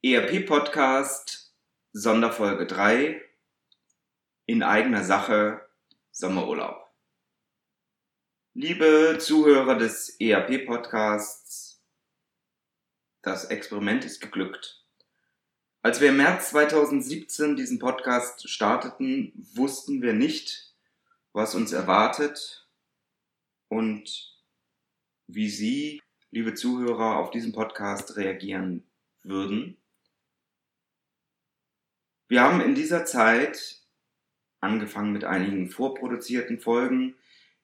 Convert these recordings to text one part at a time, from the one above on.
ERP-Podcast Sonderfolge 3 in eigener Sache Sommerurlaub. Liebe Zuhörer des ERP-Podcasts, das Experiment ist geglückt. Als wir im März 2017 diesen Podcast starteten, wussten wir nicht, was uns erwartet und wie Sie, liebe Zuhörer, auf diesen Podcast reagieren würden. Wir haben in dieser Zeit, angefangen mit einigen vorproduzierten Folgen,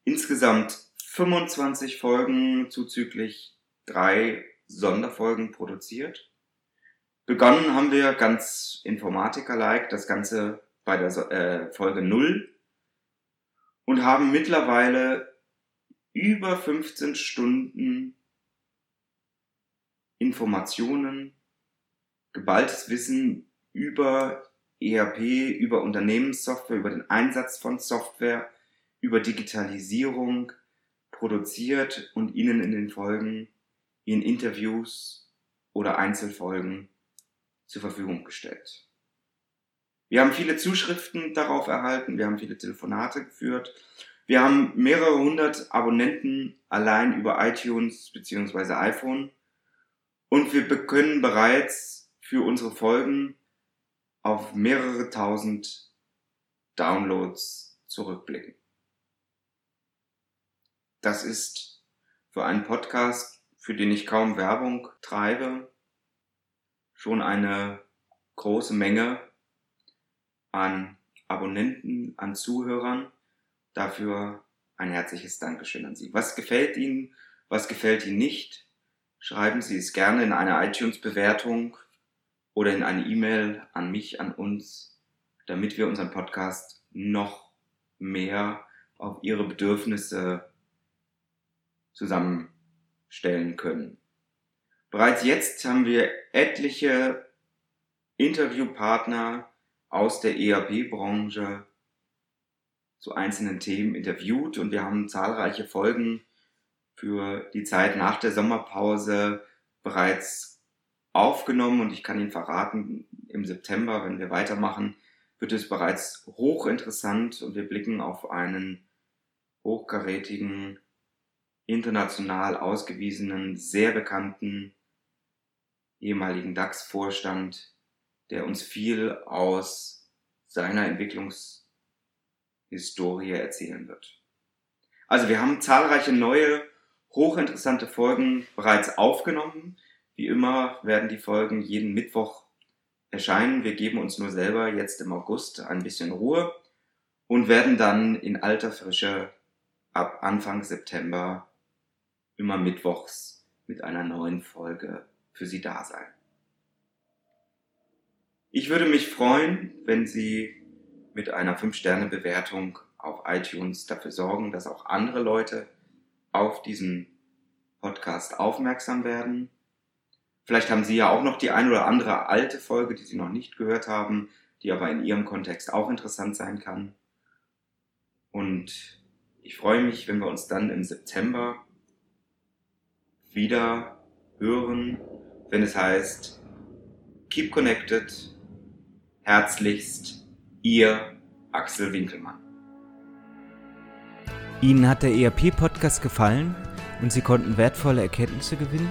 insgesamt 25 Folgen zuzüglich drei Sonderfolgen produziert. Begonnen haben wir ganz Informatiker-like, das Ganze bei der äh, Folge 0 und haben mittlerweile über 15 Stunden Informationen, geballtes Wissen über ERP, über Unternehmenssoftware, über den Einsatz von Software, über Digitalisierung produziert und Ihnen in den Folgen in Interviews oder Einzelfolgen zur Verfügung gestellt. Wir haben viele Zuschriften darauf erhalten, wir haben viele Telefonate geführt, wir haben mehrere hundert Abonnenten allein über iTunes bzw. iPhone und wir können bereits für unsere Folgen auf mehrere tausend Downloads zurückblicken. Das ist für einen Podcast, für den ich kaum Werbung treibe, schon eine große Menge an Abonnenten, an Zuhörern. Dafür ein herzliches Dankeschön an Sie. Was gefällt Ihnen, was gefällt Ihnen nicht? Schreiben Sie es gerne in eine iTunes-Bewertung oder in eine E-Mail an mich, an uns, damit wir unseren Podcast noch mehr auf Ihre Bedürfnisse zusammenstellen können. Bereits jetzt haben wir etliche Interviewpartner aus der ERP-Branche zu einzelnen Themen interviewt und wir haben zahlreiche Folgen für die Zeit nach der Sommerpause bereits aufgenommen und ich kann Ihnen verraten, im September, wenn wir weitermachen, wird es bereits hochinteressant und wir blicken auf einen hochkarätigen, international ausgewiesenen, sehr bekannten ehemaligen DAX-Vorstand, der uns viel aus seiner Entwicklungshistorie erzählen wird. Also wir haben zahlreiche neue, hochinteressante Folgen bereits aufgenommen. Wie immer werden die Folgen jeden Mittwoch erscheinen. Wir geben uns nur selber jetzt im August ein bisschen Ruhe und werden dann in alter Frische ab Anfang September immer mittwochs mit einer neuen Folge für Sie da sein. Ich würde mich freuen, wenn Sie mit einer 5-Sterne-Bewertung auf iTunes dafür sorgen, dass auch andere Leute auf diesen Podcast aufmerksam werden. Vielleicht haben Sie ja auch noch die ein oder andere alte Folge, die Sie noch nicht gehört haben, die aber in Ihrem Kontext auch interessant sein kann. Und ich freue mich, wenn wir uns dann im September wieder hören, wenn es heißt, Keep Connected, herzlichst, Ihr Axel Winkelmann. Ihnen hat der ERP-Podcast gefallen und Sie konnten wertvolle Erkenntnisse gewinnen?